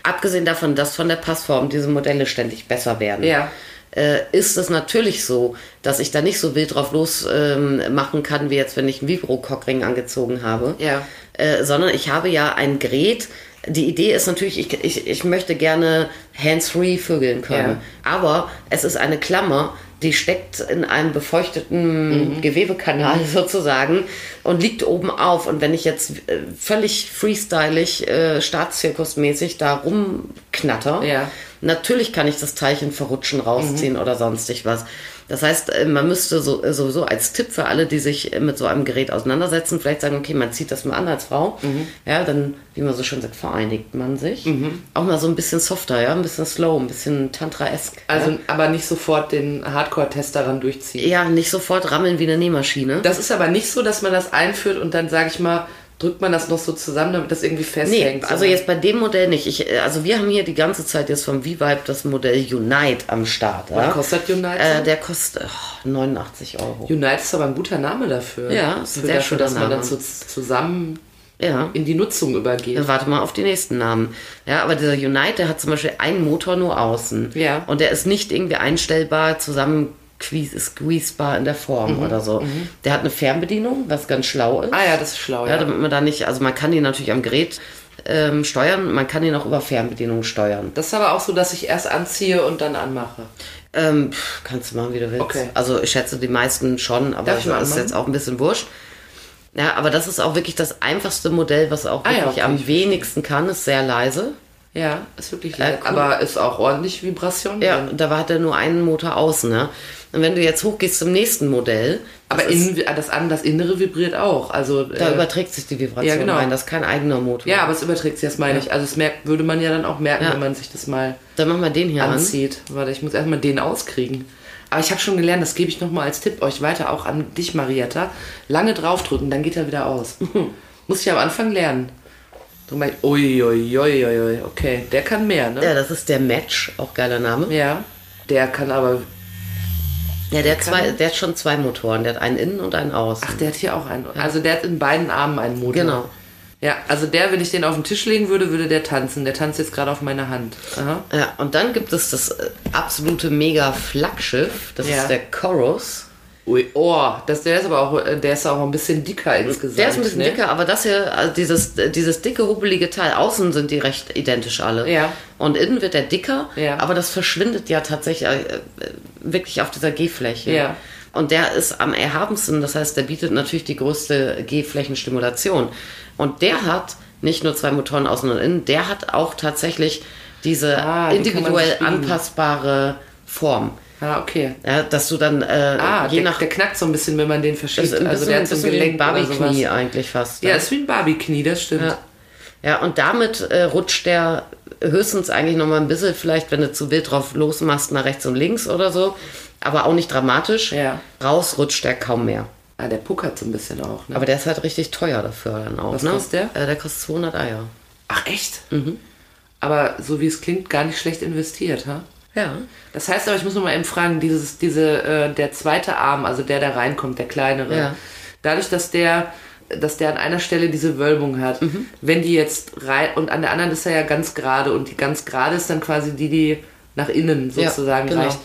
Abgesehen davon, dass von der Passform diese Modelle ständig besser werden, Ja. äh, ist es natürlich so, dass ich da nicht so wild drauf los ähm, machen kann, wie jetzt, wenn ich einen Vibro-Cockring angezogen habe. Ja. Äh, sondern ich habe ja ein Gerät. Die Idee ist natürlich, ich, ich, ich möchte gerne hands-free vögeln können. Aber es ist eine Klammer, die steckt in einem befeuchteten Gewebekanal sozusagen und liegt oben auf. Und wenn ich jetzt äh, völlig freestylig, äh, staatszirkusmäßig da rumknatter, Ja. natürlich kann ich das Teilchen verrutschen, rausziehen oder sonstig was. Das heißt, äh, man müsste so, äh, sowieso als Tipp für alle, die sich äh, mit so einem Gerät auseinandersetzen, vielleicht sagen, okay, man zieht das mal an als Frau. Ja, dann, wie man so schön sagt, vereinigt man sich. Auch mal so ein bisschen softer, ja, ein bisschen slow, ein bisschen Tantra-esk. Also, ja. aber nicht sofort den Hardcore-Test daran durchziehen. ja, nicht sofort rammeln wie eine Nähmaschine. Das ist aber nicht so, dass man das einführt und dann, sage ich mal, drückt man das noch so zusammen, damit das irgendwie Nee, festhängt. also sondern- jetzt bei dem Modell nicht. Ich, äh, also wir haben hier die ganze Zeit jetzt vom V-Vibe das Modell Unite am Start. Ja? Was kostet Unite? Äh, der kostet oh, 89 Euro. Unite ist aber ein guter Name dafür. Ja, ist ein sehr dafür, schöner dass man dann so zusammen Ja. in die Nutzung übergeht. Dann warte mal auf die nächsten Namen. Ja, aber dieser Unite, der hat zum Beispiel einen Motor nur außen. Ja. Und der ist nicht irgendwie einstellbar, zusammen squeezebar in der Form Mhm, oder so. Der hat eine Fernbedienung, was ganz schlau ist. Ah ja, das ist schlau, Ja, ja. damit man da nicht, also man kann die natürlich am Gerät ähm, steuern, man kann ihn auch über Fernbedienung steuern. Das ist aber auch so, dass ich erst anziehe und dann anmache. Ähm, kannst du machen, wie du willst. Okay. Also ich schätze die meisten schon, aber das ist jetzt auch ein bisschen wurscht. Ja, aber das ist auch wirklich das einfachste Modell, was auch Ah ja, wirklich okay, am wenigsten kann, ist sehr leise. Ja, ist wirklich Ja, leid. cool. Aber ist auch ordentlich Vibration Ja, drin. da hat er nur einen Motor außen. Ne? Und wenn du jetzt hochgehst zum nächsten Modell, Aber das innen, das, an, das Innere vibriert auch. Also, da äh, überträgt sich die Vibration ja, genau. rein. Das ist kein eigener Motor. ja, aber es überträgt sich, das meine ich. Also, das merkt, würde man ja dann auch merken, Ja. wenn man sich das mal Dann machen wir den hier an. anzieht. Warte, ich muss erstmal den auskriegen. Aber ich habe schon gelernt, das gebe ich nochmal als Tipp euch weiter, auch an dich, Marietta. Lange draufdrücken, dann geht er wieder aus. muss ich am Anfang lernen. Drück mal, ui, ui, ui, ui, ui. Okay, der kann mehr, ne? Ja, das ist der Match, auch geiler Name. Ja. Der kann aber. Ja, der, hat zwei, er? der hat schon zwei Motoren. Der hat einen innen und einen außen. Ach, der hat hier auch einen. Also der hat in beiden Armen einen Motor. Genau. Ja, also der, wenn ich den auf den Tisch legen würde, würde der tanzen. Der tanzt jetzt gerade auf meiner Hand. Aha. Ja, und dann gibt es das äh, absolute Mega-Flaggschiff. Das Ja. ist der Chorus. Ui, oh, das, der ist aber auch, der ist auch ein bisschen dicker insgesamt. Der ist ein bisschen ne? dicker, aber das hier, also dieses, dieses dicke, hubbelige Teil, außen sind die recht identisch alle. Ja. Und innen wird der dicker, Ja. aber das verschwindet ja tatsächlich äh, wirklich auf dieser G-Fläche. Ja. Und der ist am erhabensten, das heißt, der bietet natürlich die größte G-Flächenstimulation. Und der hat nicht nur zwei Motoren außen und innen, der hat auch tatsächlich diese Ah, die individuell anpassbare Form. Ah, okay. Ja, dass du dann äh, Ah, je der, nach der knackt so ein bisschen, wenn man den verschiebt. ein also bisschen, der hat so ein bisschen wie ein Gelenk Barbie-Knie eigentlich fast. Ja, ne? ist wie ein Barbie-Knie, das stimmt. Ja. Ja, und damit äh, rutscht der höchstens eigentlich noch mal ein bisschen, vielleicht wenn du zu wild drauf losmachst, nach rechts und links oder so, aber auch nicht dramatisch. Ja. Raus rutscht der kaum mehr. Ah, der puckert so ein bisschen auch. Ne? Aber der ist halt richtig teuer dafür dann auch. Was ne? kostet der? Äh, der kostet 200 Eier. Ach, echt? Mhm. Aber so wie es klingt, gar nicht schlecht investiert, ha? Ja. Das heißt aber, ich muss noch mal eben fragen, dieses, diese, äh, der zweite Arm, also der, der reinkommt, der kleinere, Ja. dadurch, dass der, dass der an einer Stelle diese Wölbung hat, Mhm. wenn die jetzt rein, und an der anderen ist er ja ganz gerade, und die ganz gerade ist dann quasi die, die nach innen Ja, sozusagen genau. reicht.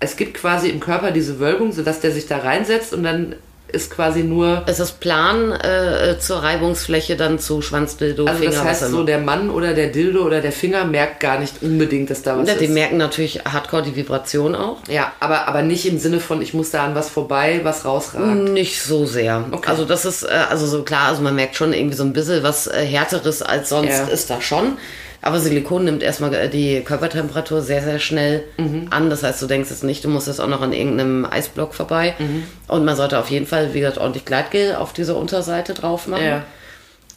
Es gibt quasi im Körper diese Wölbung, sodass der sich da reinsetzt und dann ist quasi nur, Es ist plan äh, zur Reibungsfläche dann zu Schwanzdildo, also Finger, das heißt so, der Mann oder der Dildo oder der Finger merkt gar nicht unbedingt, dass da was Ja, die ist. merken natürlich hardcore die Vibration auch. Ja, aber, aber nicht im Sinne von, ich muss da an was vorbei, was rausragt. Nicht so sehr. Okay. Also das ist, äh, also so klar, also man merkt schon irgendwie so ein bisschen was äh, härteres als sonst Ja. ist da schon. Aber Silikon nimmt erstmal äh, die Körpertemperatur sehr, sehr schnell Mhm. an. Das heißt, du denkst jetzt nicht, du musst jetzt auch noch an irgendeinem Eisblock vorbei. Mhm. Und man sollte auf jeden Fall, wie gesagt, ordentlich Gleitgel auf diese Unterseite drauf machen. Ja.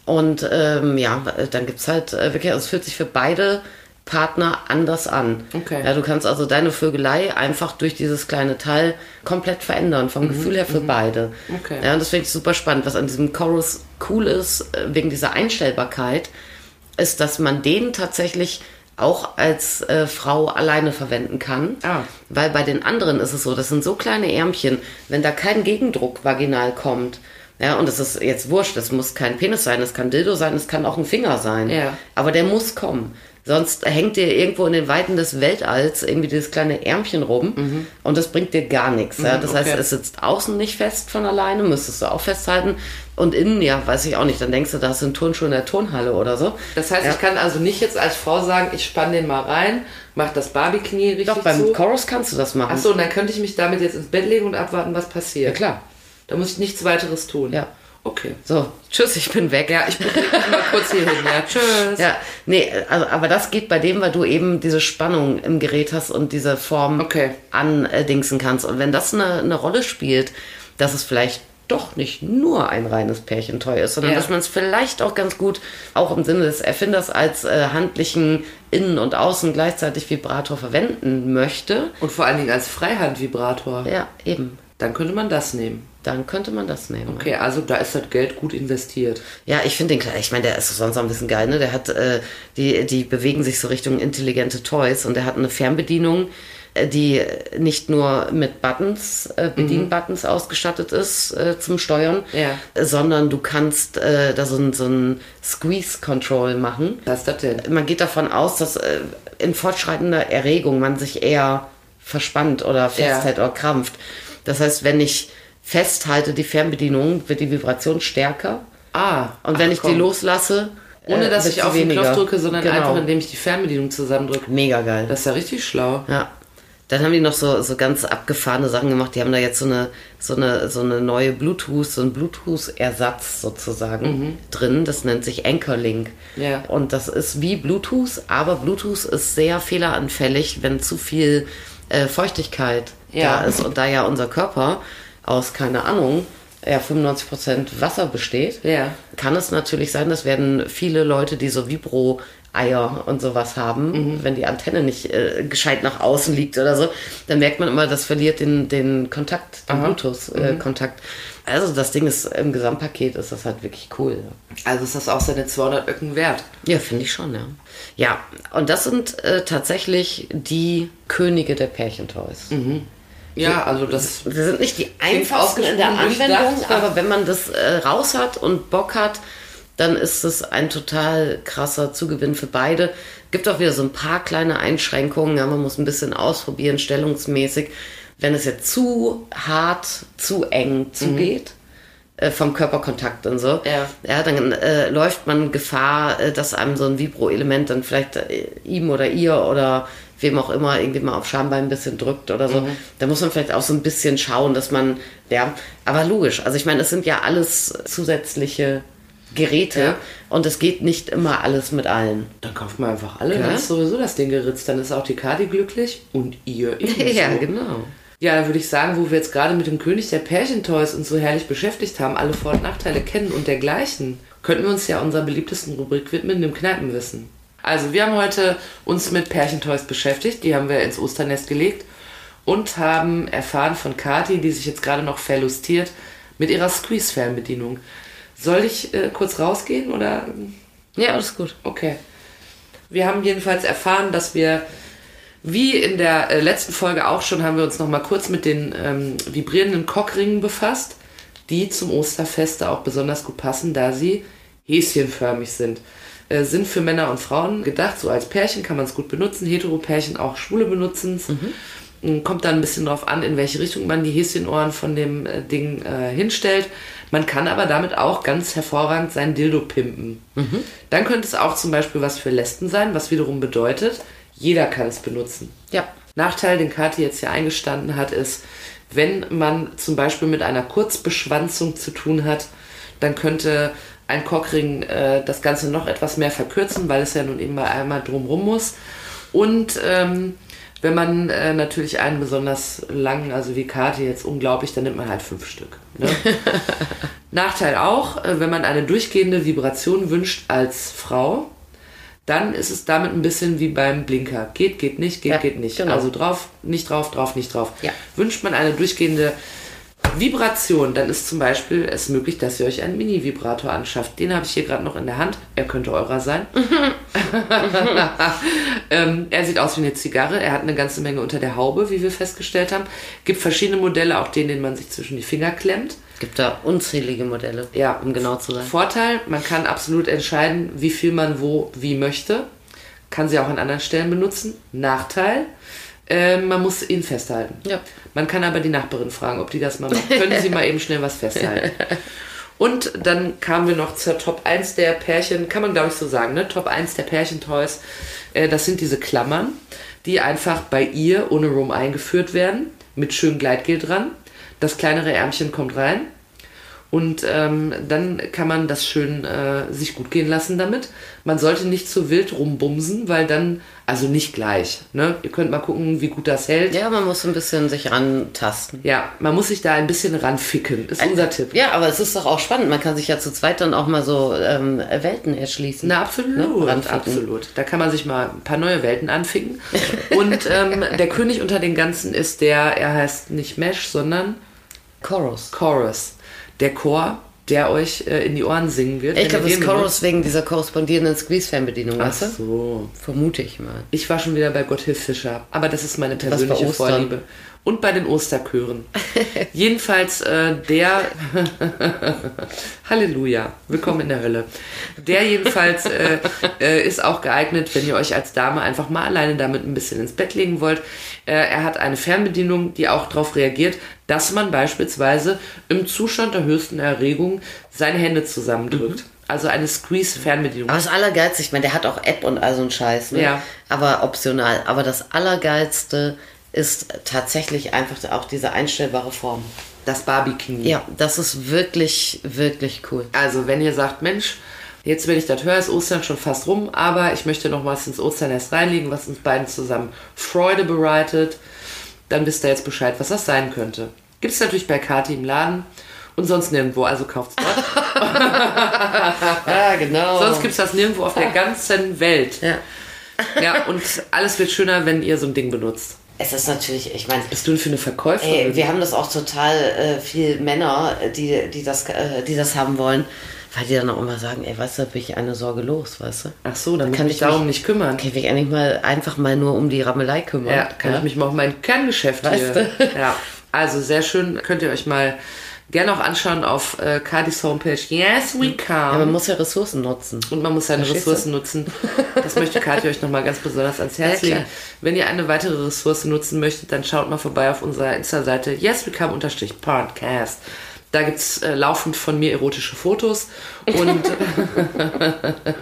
Und ähm, ja, dann gibt's halt äh, wirklich, also es fühlt sich für beide Partner anders an. Okay. Ja, du kannst also deine Vögelei einfach durch dieses kleine Teil komplett verändern, vom Gefühl her für beide. Mhm. Okay. Ja, und das finde ich super spannend. Was an diesem Chorus cool ist, äh, wegen dieser Einstellbarkeit, ist, dass man den tatsächlich auch als äh, Frau alleine verwenden kann. Ah. Weil bei den anderen ist es so, das sind so kleine Ärmchen, wenn da kein Gegendruck vaginal kommt, ja, und es ist jetzt wurscht, das muss kein Penis sein, es kann Dildo sein, es kann auch ein Finger sein. Ja. Aber der muss kommen. Sonst hängt dir irgendwo in den Weiten des Weltalls irgendwie dieses kleine Ärmchen rum und das bringt dir gar nichts. Ja? Das heißt, Mhm. okay. es sitzt außen nicht fest von alleine, müsstest du auch festhalten. Und innen, ja, weiß ich auch nicht, dann denkst du, da hast du einen Turnschuh in der Turnhalle oder so. Das heißt, ja. ich kann also nicht jetzt als Frau sagen, ich spann den mal rein, mach das Barbie-Knie richtig Doch, beim zu. Chorus kannst du das machen. Achso, und dann könnte ich mich damit jetzt ins Bett legen und abwarten, was passiert. Ja, klar. Da muss ich nichts weiteres tun. Ja. Okay. So, tschüss, ich bin weg. Ja, ich mich mal kurz hier hin. Ja, tschüss. Ja, nee, also, aber das geht bei dem, weil du eben diese Spannung im Gerät hast und diese Form Okay. andingsen kannst. Und wenn das eine, eine Rolle spielt, dass es vielleicht doch nicht nur ein reines Pärchentoy ist, sondern Ja. dass man es vielleicht auch ganz gut, auch im Sinne des Erfinders, als äh, handlichen Innen- und Außen gleichzeitig Vibrator verwenden möchte. Und vor allen Dingen als Freihandvibrator. Ja, eben. Dann könnte man das nehmen. Dann könnte man das nehmen. Okay, also da ist das Geld gut investiert. Ja, ich finde den klar. Ich meine, der ist sonst auch ein bisschen geil, ne? Der hat, äh, die, die bewegen sich so Richtung intelligente Toys und der hat eine Fernbedienung, äh, die nicht nur mit Buttons, äh, Bedienbuttons ausgestattet ist äh, zum Steuern, Ja. sondern du kannst äh, da so ein, so ein Squeeze-Control machen. Was ist das denn? Man geht davon aus, dass äh, in fortschreitender Erregung man sich eher verspannt oder festhält oder krampft. Das heißt, wenn ich festhalte die Fernbedienung, wird die Vibration stärker. Ah. Und wenn ach, ich komm. die loslasse, Ohne äh, dass ich auf den weniger. Knopf drücke, sondern Genau. einfach, indem ich die Fernbedienung zusammendrücke. Mega geil. Das ist ja richtig schlau. ja. Dann haben die noch so, so ganz abgefahrene Sachen gemacht. Die haben da jetzt so eine, so eine, so eine neue Bluetooth, so ein Bluetooth-Ersatz sozusagen drin. Das nennt sich Anchorlink. Mhm. Ja. Und das ist wie Bluetooth, aber Bluetooth ist sehr fehleranfällig, wenn zu viel äh, Feuchtigkeit Ja. da ist. Und da ja unser Körper aus, keine Ahnung, ja, 95% Wasser besteht, Ja. kann es natürlich sein, das werden viele Leute, die so Vibro-Eier und sowas haben, Mhm. wenn die Antenne nicht äh, gescheit nach außen liegt oder so, dann merkt man immer, das verliert den, den Kontakt, den Mhm. Bluetooth-Kontakt. also das Ding ist im Gesamtpaket ist das halt wirklich cool. Also ist das auch seine 200 Öcken wert. Ja, finde ich schon, ja. Ja, und das sind äh, tatsächlich die Könige der Pärchentoys. Ja, also das. Sie sind nicht die einfachsten in der Anwendung, aber wenn man das äh, raus hat und Bock hat, dann ist es ein total krasser Zugewinn für beide. Gibt auch wieder so ein paar kleine Einschränkungen. Ja, man muss ein bisschen ausprobieren, stellungsmäßig. Wenn es jetzt zu hart, zu eng zugeht, äh, vom Körperkontakt und so, Ja. ja dann äh, läuft man Gefahr, äh, dass einem so ein Vibro-Element dann vielleicht äh, ihm oder ihr oder wem auch immer irgendwie mal auf Schambein ein bisschen drückt oder so. Da muss man vielleicht auch so ein bisschen schauen, dass man, ja, aber logisch. Also ich meine, es sind ja alles zusätzliche Geräte Ja. und es geht nicht immer alles mit allen. Dann kauft man einfach alle. Ja. Dann ist sowieso das Ding geritzt. Dann ist auch die Kadi glücklich und ihr ebenso. ja, genau. Ja, dann würde ich sagen, wo wir jetzt gerade mit dem König der Pärchentoys uns so herrlich beschäftigt haben, alle Vor- und Nachteile kennen und dergleichen, könnten wir uns ja unserer beliebtesten Rubrik widmen, dem Kneipenwissen. Also, wir haben heute uns mit Pärchentoys beschäftigt, die haben wir ins Osternest gelegt und haben erfahren von Kati, die sich jetzt gerade noch verlustiert, mit ihrer Squeeze-Fernbedienung. Soll ich äh, kurz rausgehen oder Ja, alles gut. Okay. Wir haben jedenfalls erfahren, dass wir, wie in der äh, letzten Folge auch schon, haben wir uns noch mal kurz mit den ähm, vibrierenden Cockringen befasst, die zum Osterfeste auch besonders gut passen, da sie häschenförmig sind. Äh, sind für Männer und Frauen gedacht, so als Pärchen kann man es gut benutzen, Hetero-Pärchen auch Schwule benutzen es. Kommt dann ein bisschen drauf an, in welche Richtung man die Häschenohren von dem äh, Ding äh, hinstellt. Man kann aber damit auch ganz hervorragend sein Dildo pimpen. Dann könnte es auch zum Beispiel was für Lesben sein, was wiederum bedeutet, jeder kann es benutzen. Ja. Nachteil, den Kathi jetzt hier eingestanden hat, ist, wenn man zum Beispiel mit einer Kurzbeschwanzung zu tun hat, dann könnte ein Cockring äh, das Ganze noch etwas mehr verkürzen, weil es ja nun eben mal einmal drumrum muss. Und ähm, wenn man äh, natürlich einen besonders langen, also wie Karte jetzt unglaublich, dann nimmt man halt fünf Stück. Ne? Nachteil auch, äh, wenn man eine durchgehende Vibration wünscht als Frau, dann ist es damit ein bisschen wie beim Blinker. Geht, geht nicht, geht, Ja, geht nicht. genau. Also drauf, nicht drauf, drauf, nicht drauf. Ja. Wünscht man eine durchgehende Vibration, dann ist zum Beispiel es möglich, dass ihr euch einen Mini-Vibrator anschafft. Den habe ich hier gerade noch in der Hand. Er könnte eurer sein. ähm, er sieht aus wie eine Zigarre. Er hat eine ganze Menge unter der Haube, wie wir festgestellt haben. Gibt verschiedene Modelle, auch den, den man sich zwischen die Finger klemmt. Gibt da unzählige Modelle, Ja. um genau zu sein. Vorteil, man kann absolut entscheiden, wie viel man wo, wie möchte. Kann sie auch an anderen Stellen benutzen. Nachteil, äh, man muss ihn festhalten. Ja. Man kann aber die Nachbarin fragen, ob die das mal macht. Können Sie mal eben schnell was festhalten? Und dann kamen wir noch zur Top 1 der Pärchen, kann man glaube ich so sagen, ne? Top 1 der Pärchentoys. Äh, das sind diese Klammern, die einfach bei ihr ohne Rum eingeführt werden, mit schön Gleitgel dran. Das kleinere Ärmchen kommt rein. Und ähm, dann kann man das schön äh, sich gut gehen lassen damit. Man sollte nicht zu wild rumbumsen, weil dann, also nicht gleich. Ne? Ihr könnt mal gucken, wie gut das hält. Ja, man muss ein bisschen sich rantasten. Ja, man muss sich da ein bisschen ranficken, ist unser Tipp. Ja, aber es ist doch auch spannend. Man kann sich ja zu zweit dann auch mal so ähm, Welten erschließen. Na, absolut, Ne? Absolut. Da kann man sich mal ein paar neue Welten anficken. Und ähm, der König unter den Ganzen ist der, er heißt nicht Mesh, sondern Chorus. Chorus. Der Chor, der euch äh, in die Ohren singen wird. Ich glaube, das Chorus wegen dieser korrespondierenden Squeeze-Fernbedienung, Ach weißt du? so. Vermute ich mal. Ich war schon wieder bei Gotthilf Fischer, aber das ist meine persönliche. Vorliebe. Und bei den Osterchören. Jedenfalls äh, der Halleluja, willkommen in der Hölle. Der jedenfalls äh, äh, ist auch geeignet, wenn ihr euch als Dame einfach mal alleine damit ein bisschen ins Bett legen wollt. Äh, er hat eine Fernbedienung, die auch darauf reagiert, dass man beispielsweise im Zustand der höchsten Erregung seine Hände zusammendrückt. Also eine Squeeze-Fernbedienung. Aber das Allergeilste, ich meine, der hat auch App und all so ein Scheiß, ne? Ja. Aber optional. Aber das Allergeilste ist tatsächlich einfach auch diese einstellbare Form. Das Barbie-Knie. Ja, das ist wirklich, wirklich cool. Also, wenn ihr sagt, Mensch, jetzt, wenn ich das höre, ist Ostern schon fast rum, aber ich möchte noch was ins Osternest reinlegen, was uns beiden zusammen Freude bereitet, dann wisst ihr jetzt Bescheid, was das sein könnte. Gibt es natürlich bei Kati im Laden und sonst nirgendwo, also kauft's dort. Ja, genau. sonst gibt's das nirgendwo auf der ganzen Welt. ja. Ja, und alles wird schöner, wenn ihr so ein Ding benutzt. Es ist natürlich, ich meine, Bist du denn für eine Verkäuferin? ey, wir haben das auch total äh, viel Männer, die, die, das, äh, die das haben wollen, weil die dann auch immer sagen, ey, weißt du, da bin ich eine Sorge los, weißt du? Ach so, dann kann kann ich mich ich darum mich- nicht kümmern. Kann ich mich eigentlich mal einfach mal nur um die Rammelei kümmern? Ja, kann ich mich mal auf mein Kerngeschäft Weißt hier. du? Ja, also sehr schön. Könnt ihr euch mal gerne auch anschauen auf äh, Cardis Homepage. Yes, we Ja, can. man muss ja Ressourcen nutzen. und man muss seine Verstehst du? Ressourcen nutzen. Das möchte Kathi euch nochmal ganz besonders ans Herz Ja, legen. Wenn ihr eine weitere Ressource nutzen möchtet, dann schaut mal vorbei auf unserer Insta-Seite yeswecome-podcast. Da gibt es äh, laufend von mir erotische Fotos. Und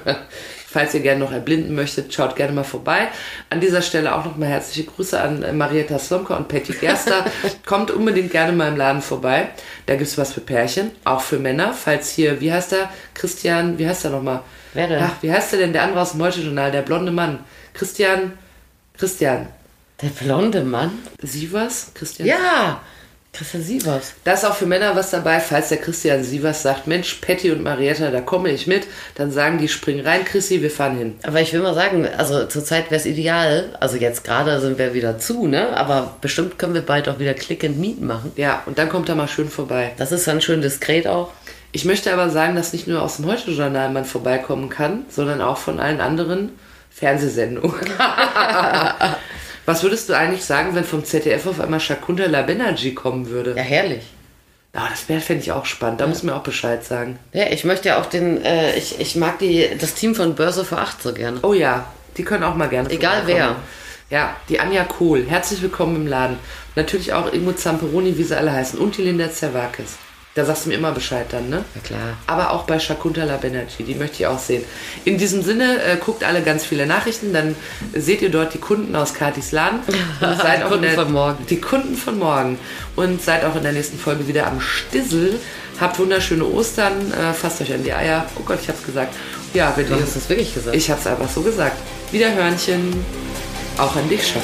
falls ihr gerne noch erblinden möchtet, schaut gerne mal vorbei. An dieser Stelle auch nochmal herzliche Grüße an äh, Marietta Slomka und Patty Gerster. Kommt unbedingt gerne mal im Laden vorbei. Da gibt es was für Pärchen, auch für Männer. Falls hier, wie heißt der? Christian, wie heißt der nochmal? Wer denn? Ach, wie heißt der denn? Der andere aus dem Heute-Journal, der blonde Mann. Christian, Christian, Der blonde Mann? Sievers? Christian? Ja, Christian Sievers. Da ist auch für Männer was dabei, falls der Christian Sievers sagt, Mensch, Patty und Marietta, da komme ich mit, dann sagen die, spring rein, Chrissy, wir fahren hin. Aber ich will mal sagen, also zurzeit wäre es ideal, also jetzt gerade sind wir wieder zu, ne? Aber bestimmt können wir bald auch wieder Click and Meet machen. Ja, und dann kommt er mal schön vorbei. Das ist dann schön diskret auch. Ich möchte aber sagen, dass nicht nur aus dem Heute-Journal man vorbeikommen kann, sondern auch von allen anderen Fernsehsendungen. Was würdest du eigentlich sagen, wenn vom ZDF auf einmal Shakuntala Banerjee kommen würde? Ja, herrlich. Ja, das wäre, fände ich auch spannend. Da muss mir auch Bescheid sagen. Ja, ich möchte ja auch den, äh, ich, ich mag die, das Team von Börse für 8 so gerne. Oh ja, die können auch mal gerne Egal vorbeikommen. Ja, die Anja Kohl. Herzlich willkommen im Laden. Natürlich auch Ingo Zamperoni, wie sie alle heißen. Und die Linda Zerwakis. Da sagst du mir immer Bescheid dann, ne? Ja, klar. Aber auch bei Shakuntala Banerjee, die möchte ich auch sehen. In diesem Sinne, äh, guckt alle ganz viele Nachrichten, dann seht ihr dort die Kunden aus Katis Laden. Und seid auch Kunden der, von morgen. Die Kunden von morgen. Und seid auch in der nächsten Folge wieder am Stissel. Habt wunderschöne Ostern. Äh, fasst euch an die Eier. Oh Gott, ich hab's gesagt. Ja, wenn Du hast es wirklich gesagt. Ich hab's einfach so gesagt. Wiederhörnchen. Auch an dich, Schaff